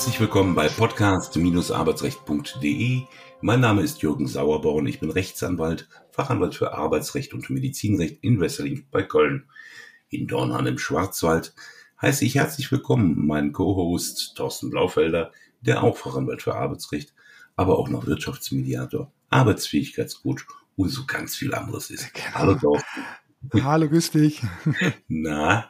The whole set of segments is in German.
Herzlich willkommen bei podcast-arbeitsrecht.de. Mein Name ist Jürgen Sauerborn. Ich bin Rechtsanwalt, Fachanwalt für Arbeitsrecht und Medizinrecht in Wesseling bei Köln. In Dornhahn im Schwarzwald heiße ich herzlich willkommen meinen Co-Host Thorsten Blaufelder, der auch Fachanwalt für Arbeitsrecht, aber auch noch Wirtschaftsmediator, Arbeitsfähigkeitscoach und so ganz viel anderes ist. Genau. Hallo Thorsten. Hallo, grüß dich. Na,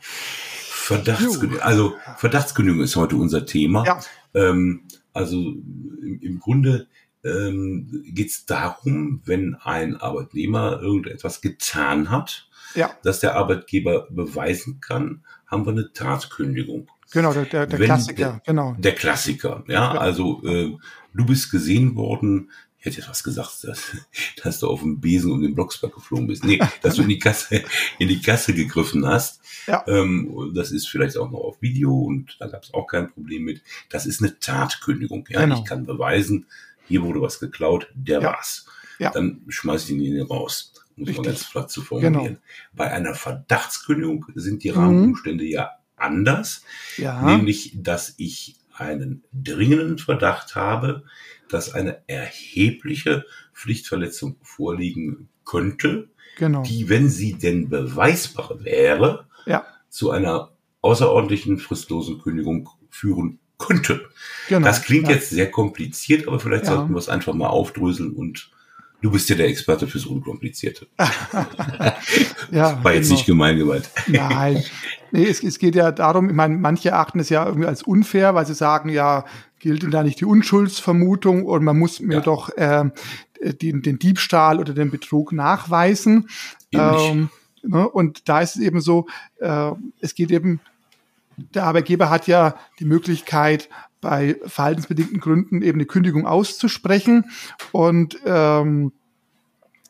Verdachtsgenügung. Also Verdachtsgenügung ist heute unser Thema. Ja. Ähm, also im, im Grunde ähm, geht es darum, wenn ein Arbeitnehmer irgendetwas getan hat, ja. dass der Arbeitgeber beweisen kann, haben wir eine Tatkündigung. Genau, der, der, der Klassiker, der, genau. Der Klassiker, ja, ja. also äh, du bist gesehen worden, ich hätte jetzt was gesagt, dass, dass du auf dem Besen um den Blocksberg geflogen bist. Nee, dass du in die Kasse, in die Kasse gegriffen hast. Ja. Ähm, das ist vielleicht auch noch auf Video und da gab es auch kein Problem mit. Das ist eine Tatkündigung. Ja, genau. ich kann beweisen, hier wurde was geklaut, der ja. war's. Ja. Dann schmeiß ich ihn raus, um es mal ganz platt zu formulieren. Genau. Bei einer Verdachtskündigung sind die Rahmenumstände mhm. ja anders. Ja. Nämlich, dass ich einen dringenden Verdacht habe, dass eine erhebliche Pflichtverletzung vorliegen könnte, genau. die, wenn sie denn beweisbar wäre, ja. zu einer außerordentlichen fristlosen Kündigung führen könnte. Genau. Das klingt ja. jetzt sehr kompliziert, aber vielleicht ja. sollten wir es einfach mal aufdröseln und du bist ja der Experte fürs Unkomplizierte. ja, War jetzt genau. nicht gemein gemeint. Nein. Nee, es, es geht ja darum, ich meine, manche achten es ja irgendwie als unfair, weil sie sagen, ja, gilt denn da nicht die Unschuldsvermutung und man muss mir ja. doch äh, den, den Diebstahl oder den Betrug nachweisen. Ähm, ne? Und da ist es eben so, äh, es geht eben, der Arbeitgeber hat ja die Möglichkeit, bei verhaltensbedingten Gründen eben eine Kündigung auszusprechen. Und ähm,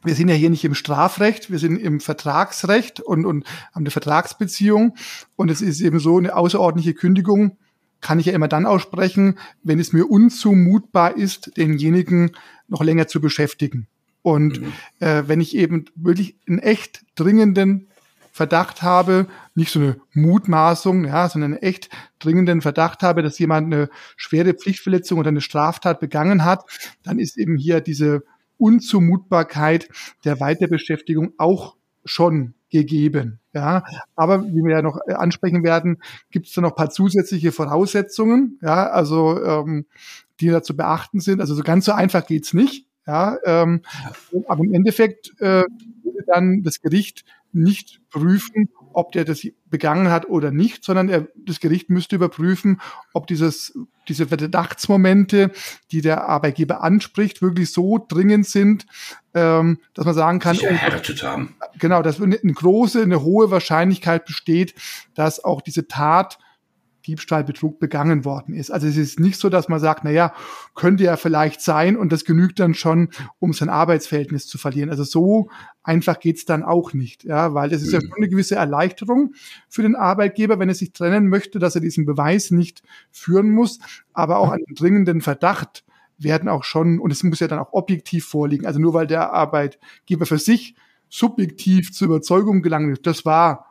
wir sind ja hier nicht im Strafrecht, wir sind im Vertragsrecht und, und haben eine Vertragsbeziehung. Und es ist eben so, eine außerordentliche Kündigung kann ich ja immer dann aussprechen, wenn es mir unzumutbar ist, denjenigen noch länger zu beschäftigen. Und mhm. äh, wenn ich eben wirklich einen echt dringenden Verdacht habe, nicht so eine Mutmaßung, ja, sondern einen echt dringenden Verdacht habe, dass jemand eine schwere Pflichtverletzung oder eine Straftat begangen hat, dann ist eben hier diese Unzumutbarkeit der Weiterbeschäftigung auch schon gegeben. Ja, aber wie wir ja noch äh, ansprechen werden, gibt es da noch paar zusätzliche Voraussetzungen, ja, also ähm, die da zu beachten sind. Also so ganz so einfach geht's nicht. Ja, ähm, aber im Endeffekt äh, würde dann das Gericht nicht prüfen, ob der das begangen hat oder nicht, sondern er, das Gericht müsste überprüfen, ob dieses, diese Verdachtsmomente, die der Arbeitgeber anspricht, wirklich so dringend sind, ähm, dass man sagen kann, oh, haben. genau, dass eine große, eine hohe Wahrscheinlichkeit besteht, dass auch diese Tat Diebstahl, Betrug begangen worden ist. Also es ist nicht so, dass man sagt, na ja, könnte ja vielleicht sein und das genügt dann schon, um sein Arbeitsverhältnis zu verlieren. Also so einfach geht's dann auch nicht, ja, weil das ist ja mhm. schon eine gewisse Erleichterung für den Arbeitgeber, wenn er sich trennen möchte, dass er diesen Beweis nicht führen muss, aber auch einen dringenden Verdacht werden auch schon, und es muss ja dann auch objektiv vorliegen, also nur weil der Arbeitgeber für sich subjektiv zur Überzeugung gelangt ist, das war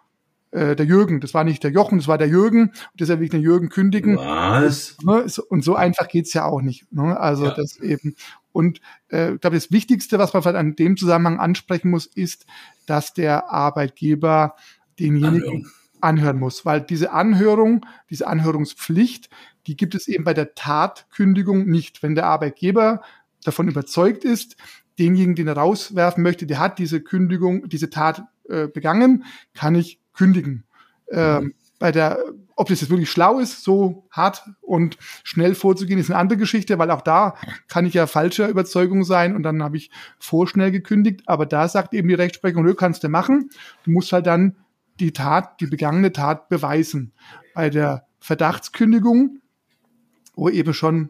äh, der Jürgen, das war nicht der Jochen, das war der Jürgen, und deshalb will ich den Jürgen kündigen. Was? Ne, und so einfach geht's ja auch nicht. Ne? Also ja. das eben. Und äh, ich glaube, das Wichtigste, was man vielleicht an dem Zusammenhang ansprechen muss, ist, dass der Arbeitgeber denjenigen Anhörung. anhören muss, weil diese Anhörung, diese Anhörungspflicht, die gibt es eben bei der Tatkündigung nicht. Wenn der Arbeitgeber davon überzeugt ist, denjenigen, den er rauswerfen möchte, der hat diese Kündigung, diese Tat äh, begangen, kann ich kündigen. Ähm, mhm. bei der, ob das jetzt wirklich schlau ist, so hart und schnell vorzugehen, ist eine andere Geschichte, weil auch da kann ich ja falscher Überzeugung sein und dann habe ich vorschnell gekündigt. Aber da sagt eben die Rechtsprechung, du kannst du machen. Du musst halt dann die Tat, die begangene Tat beweisen. Bei der Verdachtskündigung, wo eben schon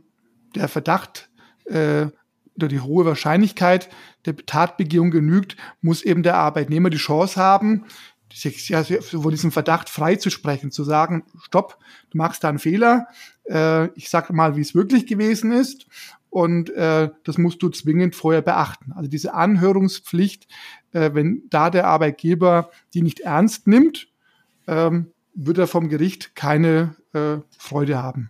der Verdacht äh, oder die hohe Wahrscheinlichkeit der Tatbegehung genügt, muss eben der Arbeitnehmer die Chance haben, ja, von diesem Verdacht freizusprechen, zu sagen, stopp, du machst da einen Fehler, äh, ich sage mal, wie es wirklich gewesen ist und äh, das musst du zwingend vorher beachten. Also diese Anhörungspflicht, äh, wenn da der Arbeitgeber die nicht ernst nimmt, ähm, wird er vom Gericht keine äh, Freude haben.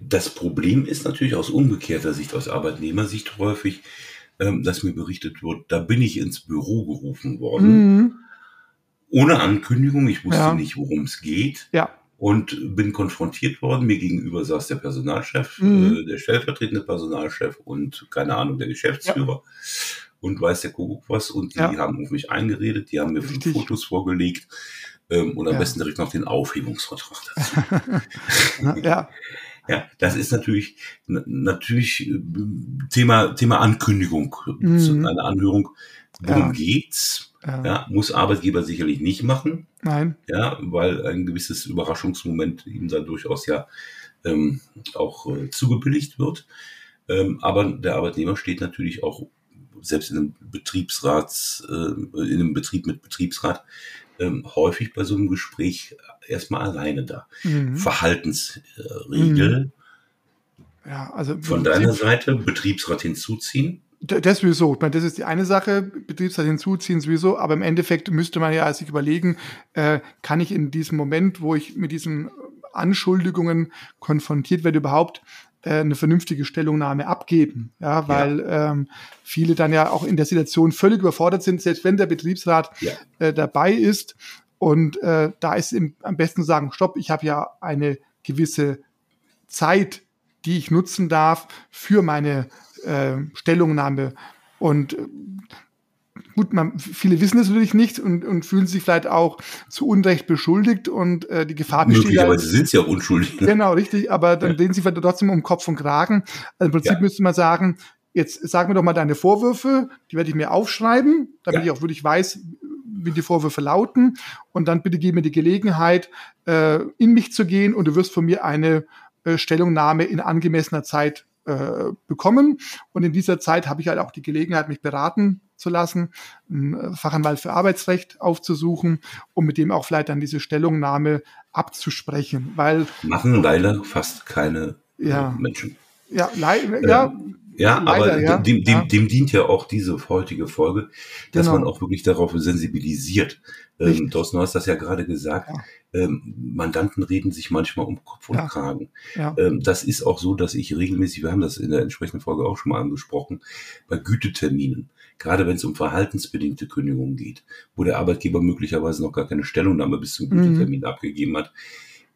Das Problem ist natürlich aus umgekehrter Sicht, aus Arbeitnehmersicht häufig, ähm, dass mir berichtet wird, da bin ich ins Büro gerufen worden. Mhm. Ohne Ankündigung, ich wusste ja. nicht, worum es geht. Ja. Und bin konfrontiert worden. Mir gegenüber saß der Personalchef, mhm. äh, der stellvertretende Personalchef und keine Ahnung, der Geschäftsführer. Ja. Und weiß der Kuckuck was. Und die haben auf mich eingeredet, die haben mir fünf Fotos vorgelegt ähm, und am besten direkt noch den Aufhebungsvertrag dazu. ja. Ja, das ist natürlich natürlich äh, Thema Thema Ankündigung mhm. einer Anhörung. Worum ja. geht's? Ja. ja. muss Arbeitgeber sicherlich nicht machen. Nein. Ja, weil ein gewisses Überraschungsmoment ihm da durchaus ja ähm, auch äh, zugebilligt wird. Ähm, aber der Arbeitnehmer steht natürlich auch selbst in einem Betriebsrats, äh, in einem Betrieb mit Betriebsrat ähm, häufig bei so einem Gespräch erstmal alleine da. Mhm. Verhaltensregel. Mhm. Ja, also von deiner Seite Betriebsrat hinzuziehen. Das sowieso. Ich meine, das ist die eine Sache, Betriebsrat hinzuziehen sowieso, aber im Endeffekt müsste man ja sich überlegen, äh, kann ich in diesem Moment, wo ich mit diesen Anschuldigungen konfrontiert werde, überhaupt äh, eine vernünftige Stellungnahme abgeben. Ja, weil ja. Ähm, viele dann ja auch in der Situation völlig überfordert sind, selbst wenn der Betriebsrat ja. äh, dabei ist. Und äh, da ist im, am besten sagen, stopp, ich habe ja eine gewisse Zeit, die ich nutzen darf für meine äh, Stellungnahme. Und äh, gut, man, viele wissen es natürlich nicht und, und fühlen sich vielleicht auch zu Unrecht beschuldigt und äh, die Gefahr besteht. Möglicherweise ja, sind sie auch unschuldig. Ne? Genau, richtig, aber dann ja. sehen sie vielleicht trotzdem um Kopf und Kragen. Also im Prinzip ja. müsste man sagen, jetzt sag mir doch mal deine Vorwürfe, die werde ich mir aufschreiben, damit ja. ich auch wirklich weiß, wie die Vorwürfe lauten. Und dann bitte gib mir die Gelegenheit, äh, in mich zu gehen und du wirst von mir eine äh, Stellungnahme in angemessener Zeit äh, bekommen. Und in dieser Zeit habe ich halt auch die Gelegenheit, mich beraten zu lassen, einen Fachanwalt für Arbeitsrecht aufzusuchen, um mit dem auch vielleicht dann diese Stellungnahme abzusprechen. Weil machen leider fast keine äh, ja, Menschen. Ja, leider, ähm, ja, Leider, aber ja. Dem, dem, ja. dem dient ja auch diese heutige Folge, dass genau. man auch wirklich darauf sensibilisiert. Ähm, Thorsten, du hast das ja gerade gesagt. Ja. Ähm, Mandanten reden sich manchmal um Kopf und ja. Kragen. Ja. Ähm, das ist auch so, dass ich regelmäßig, wir haben das in der entsprechenden Folge auch schon mal angesprochen, bei Güteterminen, gerade wenn es um verhaltensbedingte Kündigungen geht, wo der Arbeitgeber möglicherweise noch gar keine Stellungnahme bis zum mhm. Gütetermin mhm. abgegeben hat,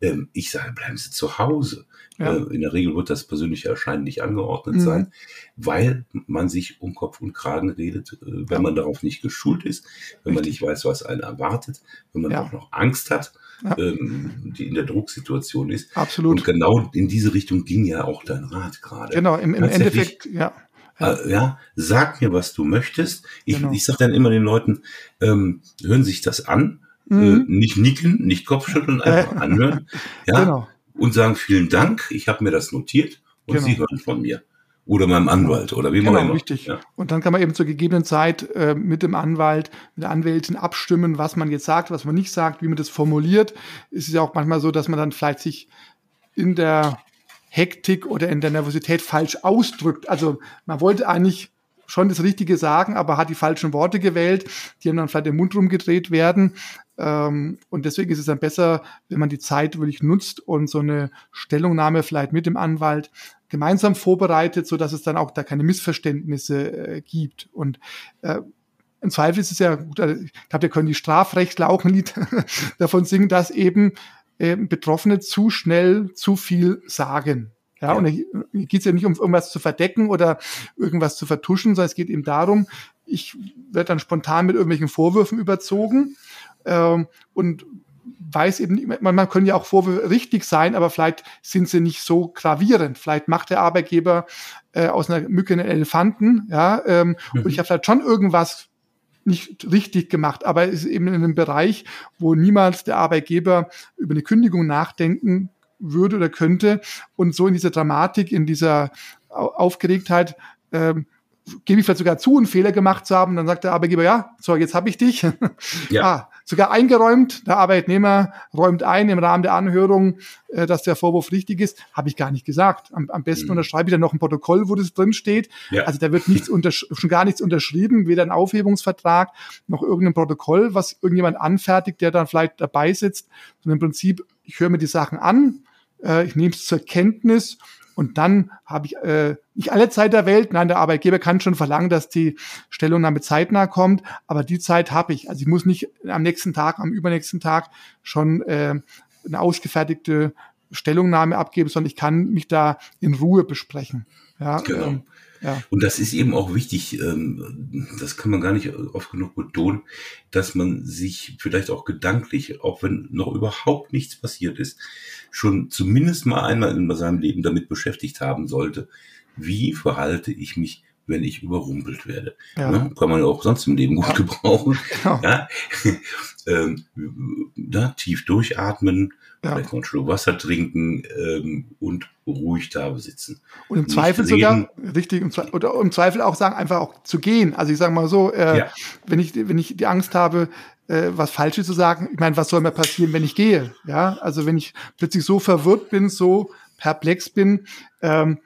ähm, ich sage, bleiben Sie zu Hause. Ja. Äh, in der Regel wird das persönliche Erscheinen nicht angeordnet mhm. sein, weil man sich um Kopf und Kragen redet, äh, wenn ja. man darauf nicht geschult ist, wenn Richtig. man nicht weiß, was einen erwartet, wenn man ja. auch noch Angst hat, ähm, die in der Drucksituation ist. Absolut. Und genau in diese Richtung ging ja auch dein Rat gerade. Genau, im, im Endeffekt, ja. Ja. Äh, ja. sag mir, was du möchtest. Ich, genau. ich sage dann immer den Leuten, ähm, hören sich das an, mhm. äh, nicht nicken, nicht Kopfschütteln, einfach anhören. Ja, genau. Und sagen, vielen Dank, ich habe mir das notiert und genau. Sie hören von mir. Oder meinem Anwalt oder wie genau, immer. richtig. Ja. Und dann kann man eben zur gegebenen Zeit äh, mit dem Anwalt, mit der Anwältin abstimmen, was man jetzt sagt, was man nicht sagt, wie man das formuliert. Es ist ja auch manchmal so, dass man dann vielleicht sich in der Hektik oder in der Nervosität falsch ausdrückt. Also man wollte eigentlich schon das Richtige sagen, aber hat die falschen Worte gewählt, die haben dann vielleicht im Mund rumgedreht werden. Ähm, und deswegen ist es dann besser, wenn man die Zeit wirklich nutzt und so eine Stellungnahme vielleicht mit dem Anwalt gemeinsam vorbereitet, so dass es dann auch da keine Missverständnisse äh, gibt. Und äh, im Zweifel ist es ja gut, also ich glaube, wir können die Strafrechtler auch ein Lied davon singen, dass eben äh, Betroffene zu schnell zu viel sagen. Ja, ja. und hier geht es ja nicht um irgendwas zu verdecken oder irgendwas zu vertuschen, sondern es geht eben darum, ich werde dann spontan mit irgendwelchen Vorwürfen überzogen ähm, und weiß eben nicht, man, man können ja auch Vorwürfe richtig sein, aber vielleicht sind sie nicht so gravierend. Vielleicht macht der Arbeitgeber äh, aus einer Mücke einen Elefanten, ja, ähm, mhm. und ich habe vielleicht schon irgendwas nicht richtig gemacht, aber es ist eben in einem Bereich, wo niemals der Arbeitgeber über eine Kündigung nachdenken würde oder könnte und so in dieser Dramatik, in dieser Aufgeregtheit ähm, gebe ich vielleicht sogar zu, einen Fehler gemacht zu haben. Dann sagt der Arbeitgeber, ja, so, jetzt habe ich dich. Ja. ah, sogar eingeräumt. Der Arbeitnehmer räumt ein im Rahmen der Anhörung, äh, dass der Vorwurf richtig ist. Habe ich gar nicht gesagt. Am, am besten mhm. unterschreibe ich dann noch ein Protokoll, wo das drin steht. Ja. Also da wird nichts schon gar nichts unterschrieben, weder ein Aufhebungsvertrag noch irgendein Protokoll, was irgendjemand anfertigt, der dann vielleicht dabei sitzt. Sondern im Prinzip, ich höre mir die Sachen an, äh, ich nehme es zur Kenntnis und dann habe ich äh, nicht alle Zeit der Welt. Nein, der Arbeitgeber kann schon verlangen, dass die Stellungnahme zeitnah kommt, aber die Zeit habe ich. Also ich muss nicht am nächsten Tag, am übernächsten Tag schon äh, eine ausgefertigte Stellungnahme abgeben, sondern ich kann mich da in Ruhe besprechen. Ja, genau. Ähm, ja. Und das ist eben auch wichtig, ähm, das kann man gar nicht oft genug betonen, dass man sich vielleicht auch gedanklich, auch wenn noch überhaupt nichts passiert ist, schon zumindest mal einmal in seinem Leben damit beschäftigt haben sollte, wie verhalte ich mich, wenn ich überrumpelt werde. Ja. Ne? Kann man auch sonst im Leben gut gebrauchen. Genau. Ja. ähm, da, tief durchatmen, ja. einen Schluck Wasser trinken ähm, und ruhig da sitzen. Und im Nicht Zweifel reden. sogar, richtig, im Zweifel, oder im Zweifel auch sagen, einfach auch zu gehen. Also ich sage mal so, äh, ja. wenn, ich, wenn ich die Angst habe, äh, was Falsches zu sagen, ich meine, was soll mir passieren, wenn ich gehe? Ja, also wenn ich plötzlich so verwirrt bin, so perplex bin, ähm,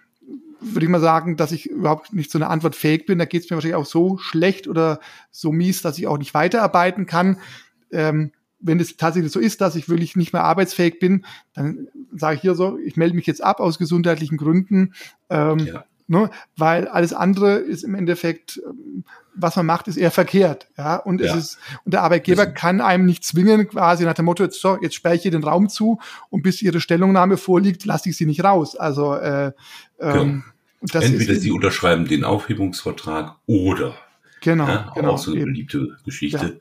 würde ich mal sagen, dass ich überhaupt nicht zu einer Antwort fähig bin. Da geht es mir wahrscheinlich auch so schlecht oder so mies, dass ich auch nicht weiterarbeiten kann. Ähm, wenn es tatsächlich so ist, dass ich wirklich nicht mehr arbeitsfähig bin, dann sage ich hier so, ich melde mich jetzt ab aus gesundheitlichen Gründen, ähm, ja. ne, weil alles andere ist im Endeffekt, ähm, was man macht, ist eher verkehrt. Ja, und ja. es ist, und der Arbeitgeber kann einem nicht zwingen, quasi nach dem Motto, jetzt, so, jetzt sperre ich hier den Raum zu und bis ihre Stellungnahme vorliegt, lasse ich sie nicht raus. Also äh, ähm, genau. Entweder ist, sie unterschreiben den Aufhebungsvertrag oder Genau, ja, genau auch so eine beliebte Geschichte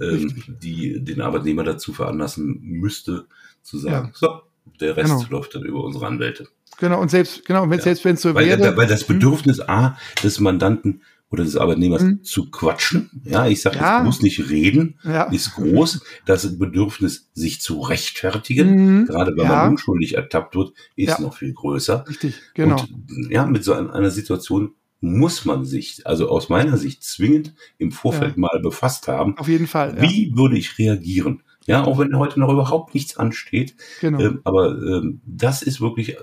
ähm, die den Arbeitnehmer dazu veranlassen müsste, zu sagen, ja. so, der Rest genau. läuft dann über unsere Anwälte. Genau, und selbst, genau, und wenn, ja. selbst wenn es so weil, wäre. Weil das hm? Bedürfnis hm. A des Mandanten oder des Arbeitnehmers hm. zu quatschen, ja, ich sage, ja. muss nicht reden, ja. ist groß. Das Bedürfnis, sich zu rechtfertigen, mhm. gerade wenn man unschuldig ertappt wird, ist noch viel größer. Richtig, genau. Und, ja, mit so einer Situation muss man sich, also aus meiner Sicht, zwingend im Vorfeld ja. mal befasst haben. Auf jeden Fall. Ja. Wie würde ich reagieren? Ja, auch wenn heute noch überhaupt nichts ansteht. Genau. Ähm, aber ähm, das ist wirklich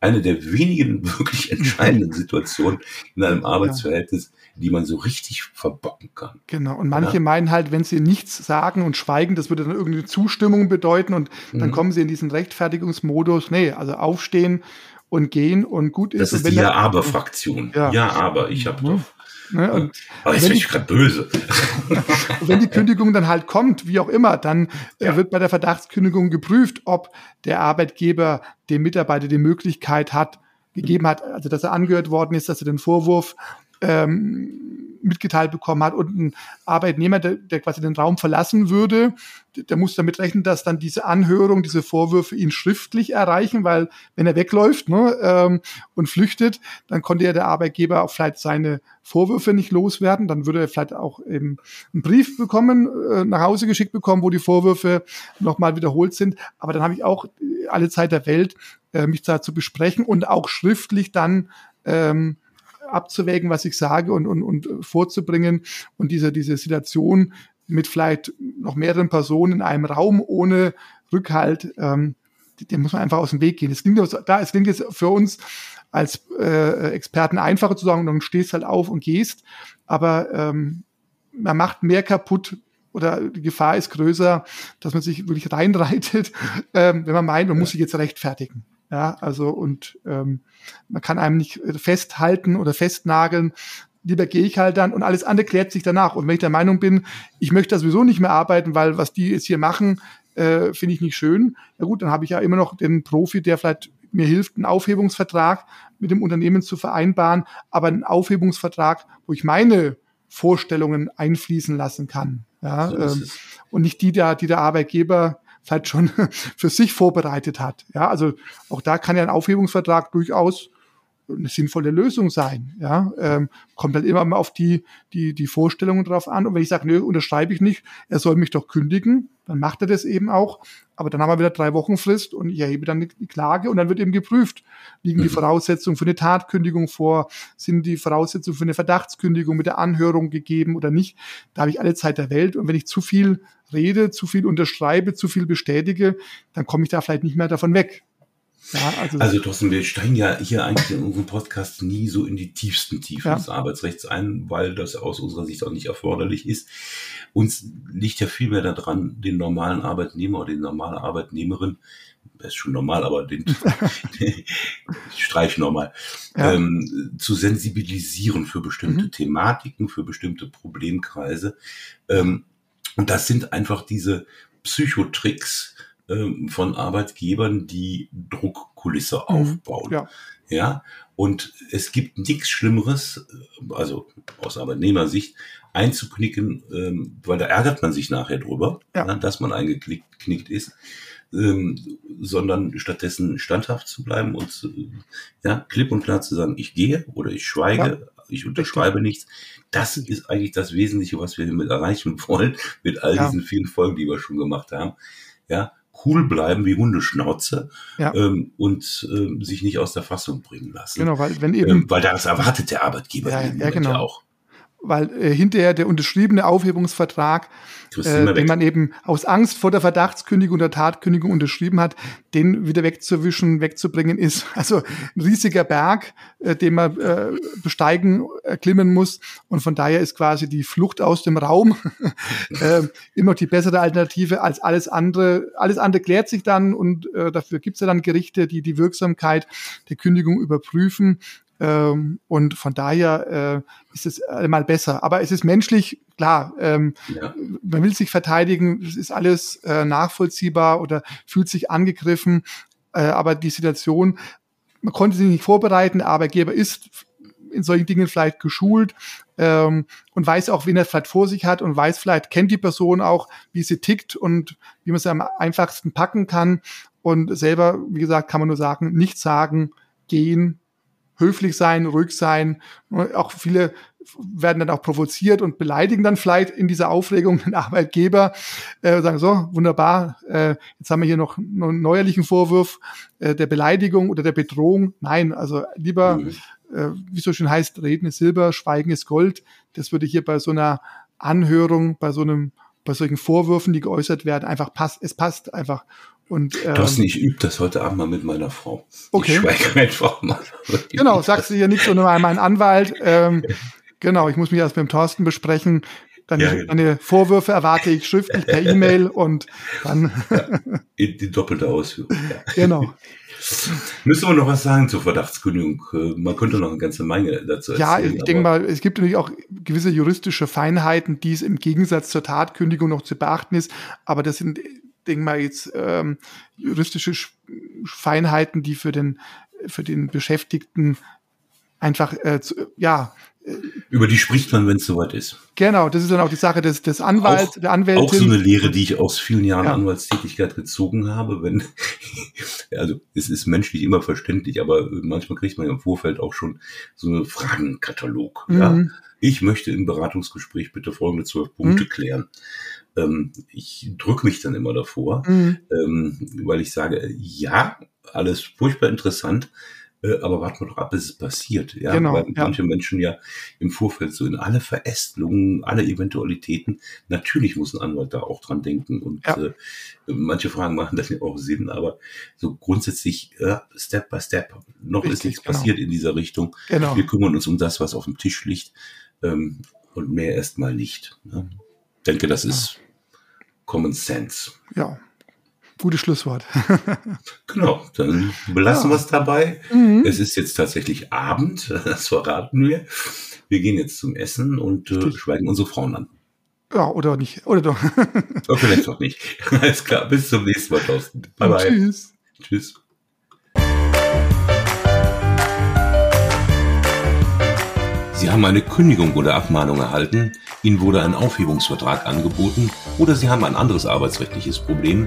eine der wenigen wirklich entscheidenden Situationen in einem Arbeitsverhältnis, die man so richtig verbocken kann. Genau. Und manche ja. meinen halt, wenn sie nichts sagen und schweigen, das würde dann irgendeine Zustimmung bedeuten und dann mhm. kommen sie in diesen Rechtfertigungsmodus. Nee, also aufstehen und gehen und gut ist. Das ist die Ja-Aber-Fraktion. Ja. ja. aber ich habe doch. Ne, und aber jetzt bin ich gerade böse. wenn die Kündigung dann halt kommt, wie auch immer, dann äh, ja. wird bei der Verdachtskündigung geprüft, ob der Arbeitgeber dem Mitarbeiter die Möglichkeit hat, gegeben hat, also dass er angehört worden ist, dass er den Vorwurf ähm, mitgeteilt bekommen hat und ein Arbeitnehmer, der, der quasi den Raum verlassen würde, der muss damit rechnen, dass dann diese Anhörung, diese Vorwürfe ihn schriftlich erreichen, weil wenn er wegläuft ne, ähm, und flüchtet, dann konnte ja der Arbeitgeber auch vielleicht seine Vorwürfe nicht loswerden, dann würde er vielleicht auch eben einen Brief bekommen, äh, nach Hause geschickt bekommen, wo die Vorwürfe nochmal wiederholt sind. Aber dann habe ich auch alle Zeit der Welt, äh, mich da zu besprechen und auch schriftlich dann ähm, abzuwägen, was ich sage und, und, und vorzubringen und diese, diese Situation mit vielleicht noch mehreren Personen in einem Raum ohne Rückhalt, ähm, dem muss man einfach aus dem Weg gehen. Es klingt, da, es klingt jetzt für uns als äh, Experten einfacher zu sagen, dann stehst halt auf und gehst, aber ähm, man macht mehr kaputt oder die Gefahr ist größer, dass man sich wirklich reinreitet, ähm, wenn man meint, man muss sich jetzt rechtfertigen. Ja, also und ähm, man kann einem nicht festhalten oder festnageln. Lieber gehe ich halt dann und alles andere klärt sich danach. Und wenn ich der Meinung bin, ich möchte da sowieso nicht mehr arbeiten, weil was die jetzt hier machen, äh, finde ich nicht schön. Ja gut, dann habe ich ja immer noch den Profi, der vielleicht mir hilft, einen Aufhebungsvertrag mit dem Unternehmen zu vereinbaren, aber einen Aufhebungsvertrag, wo ich meine Vorstellungen einfließen lassen kann. Ja, so ähm, und nicht die der, die der Arbeitgeber vielleicht schon für sich vorbereitet hat. Ja, also auch da kann ja ein Aufhebungsvertrag durchaus eine sinnvolle Lösung sein. Ja, ähm, kommt halt immer mal auf die, die, die Vorstellungen drauf an. Und wenn ich sage, nö, unterschreibe ich nicht, er soll mich doch kündigen, dann macht er das eben auch. Aber dann haben wir wieder drei Wochen Frist und ich erhebe dann die Klage und dann wird eben geprüft, liegen die mhm. Voraussetzungen für eine Tatkündigung vor, sind die Voraussetzungen für eine Verdachtskündigung mit der Anhörung gegeben oder nicht. Da habe ich alle Zeit der Welt. Und wenn ich zu viel rede, zu viel unterschreibe, zu viel bestätige, dann komme ich da vielleicht nicht mehr davon weg. Ja, also, also Thorsten, wir steigen ja hier eigentlich in unserem Podcast nie so in die tiefsten Tiefen ja. des Arbeitsrechts ein, weil das aus unserer Sicht auch nicht erforderlich ist. Uns liegt ja viel mehr daran, den normalen Arbeitnehmer oder die normale Arbeitnehmerin, das ist schon normal, aber den streich nochmal, ja. ähm, zu sensibilisieren für bestimmte mhm. Thematiken, für bestimmte Problemkreise. Ähm, und das sind einfach diese Psychotricks, ähm, von Arbeitgebern, die Druckkulisse mhm. aufbauen. Ja. ja. Und es gibt nichts Schlimmeres, äh, also aus Arbeitnehmersicht, einzuknicken, ähm, weil da ärgert man sich nachher drüber, ja. Ja, dass man eingeknickt ist, ähm, sondern stattdessen standhaft zu bleiben und äh, ja, klipp und klar zu sagen, ich gehe oder ich schweige, ja. ich unterschreibe nichts. Das ist eigentlich das Wesentliche, was wir hiermit erreichen wollen, mit all diesen vielen Folgen, die wir schon gemacht haben. Ja, cool bleiben wie Hundeschnauze ja. ähm, und ähm, sich nicht aus der Fassung bringen lassen. Genau, weil wenn eben, ähm, weil das erwartet der Arbeitgeber ja, ja, genau. ja auch weil äh, hinterher der unterschriebene Aufhebungsvertrag, äh, den man eben aus Angst vor der Verdachtskündigung oder Tatkündigung unterschrieben hat, den wieder wegzuwischen, wegzubringen, ist also ein riesiger Berg, äh, den man äh, besteigen, erklimmen muss. Und von daher ist quasi die Flucht aus dem Raum äh, immer die bessere Alternative als alles andere. Alles andere klärt sich dann und äh, dafür gibt es ja dann Gerichte, die die Wirksamkeit der Kündigung überprüfen. Ähm, und von daher äh, ist es einmal besser. Aber es ist menschlich, klar, ähm, ja. man will sich verteidigen, es ist alles äh, nachvollziehbar oder fühlt sich angegriffen. Äh, aber die Situation, man konnte sich nicht vorbereiten, der Arbeitgeber ist in solchen Dingen vielleicht geschult ähm, und weiß auch, wen er vielleicht vor sich hat und weiß vielleicht, kennt die Person auch, wie sie tickt und wie man sie am einfachsten packen kann. Und selber, wie gesagt, kann man nur sagen, nichts sagen, gehen, höflich sein, ruhig sein. Auch viele werden dann auch provoziert und beleidigen dann vielleicht in dieser Aufregung den Arbeitgeber, äh, sagen so, wunderbar, äh, jetzt haben wir hier noch einen neuerlichen Vorwurf äh, der Beleidigung oder der Bedrohung. Nein, also lieber, mhm. äh, wie so schön heißt, reden ist Silber, Schweigen ist Gold. Das würde hier bei so einer Anhörung, bei so einem bei solchen Vorwürfen, die geäußert werden, einfach passt, es passt einfach. Und, ähm, Thorsten, ich übe das heute Abend mal mit meiner Frau. Okay. Ich schweige einfach mal. Genau, sagst du hier nichts ohne meinen Anwalt. Ähm, genau, ich muss mich erst mit dem Thorsten besprechen. Deine, ja, genau. deine Vorwürfe erwarte ich schriftlich per E-Mail und dann. ja, die doppelte Ausführung. Ja. Genau. Müssen wir noch was sagen zur Verdachtskündigung? Äh, man könnte noch eine ganze Menge dazu erzählen. Ja, ich denke mal, es gibt natürlich auch gewisse juristische Feinheiten, die es im Gegensatz zur Tatkündigung noch zu beachten ist. Aber das sind denke mal jetzt ähm, juristische Feinheiten, die für den für den Beschäftigten einfach äh, zu, ja über die spricht man, wenn es soweit ist. Genau, das ist dann auch die Sache des, des Anwalts, auch, der Anwältin. Auch so eine Lehre, die ich aus vielen Jahren ja. Anwaltstätigkeit gezogen habe. Wenn, also es ist menschlich immer verständlich, aber manchmal kriegt man ja im Vorfeld auch schon so einen Fragenkatalog. Mhm. Ja? Ich möchte im Beratungsgespräch bitte folgende zwölf Punkte mhm. klären ähm, ich drücke mich dann immer davor, mhm. ähm, weil ich sage, ja, alles furchtbar interessant, äh, aber warten wir doch ab, bis es passiert. Ja, genau, weil ja. manche Menschen ja im Vorfeld so in alle Verästelungen, alle Eventualitäten, natürlich muss ein Anwalt da auch dran denken und ja. äh, manche Fragen machen dann ja auch Sinn, aber so grundsätzlich äh, Step by Step. Noch Richtig, ist nichts genau. passiert in dieser Richtung. Genau. Wir kümmern uns um das, was auf dem Tisch liegt ähm, und mehr erstmal nicht. Ne? Ich denke, das ist Common Sense. Ja, gutes Schlusswort. genau, dann belassen ja. wir es dabei. Mhm. Es ist jetzt tatsächlich Abend, das verraten wir. Wir gehen jetzt zum Essen und äh, schweigen unsere Frauen an. Ja, oder nicht. Oder doch. oder vielleicht doch nicht. Alles klar, bis zum nächsten Mal, Thorsten. Bye, bye. Tschüss. Tschüss. Sie haben eine Kündigung oder Abmahnung erhalten, Ihnen wurde ein Aufhebungsvertrag angeboten oder Sie haben ein anderes arbeitsrechtliches Problem,